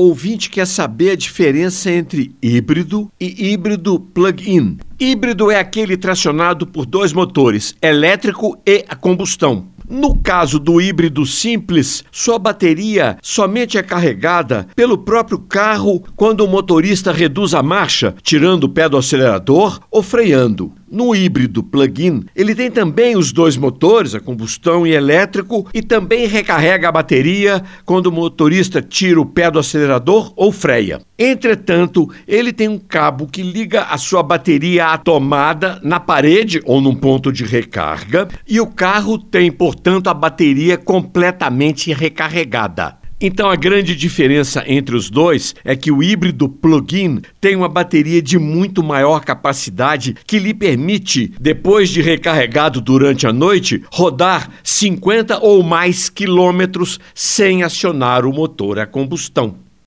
ouvinte quer saber a diferença entre híbrido e híbrido plug-in. Híbrido é aquele tracionado por dois motores, elétrico e a combustão. No caso do híbrido simples, sua bateria somente é carregada pelo próprio carro quando o motorista reduz a marcha, tirando o pé do acelerador ou freando. No híbrido plug-in, ele tem também os dois motores, a combustão e elétrico, e também recarrega a bateria quando o motorista tira o pé do acelerador ou freia. Entretanto, ele tem um cabo que liga a sua bateria à tomada na parede ou num ponto de recarga, e o carro tem, portanto, a bateria completamente recarregada. Então a grande diferença entre os dois é que o híbrido plug-in tem uma bateria de muito maior capacidade que lhe permite, depois de recarregado durante a noite, rodar 50 ou mais quilômetros sem acionar o motor a combustão.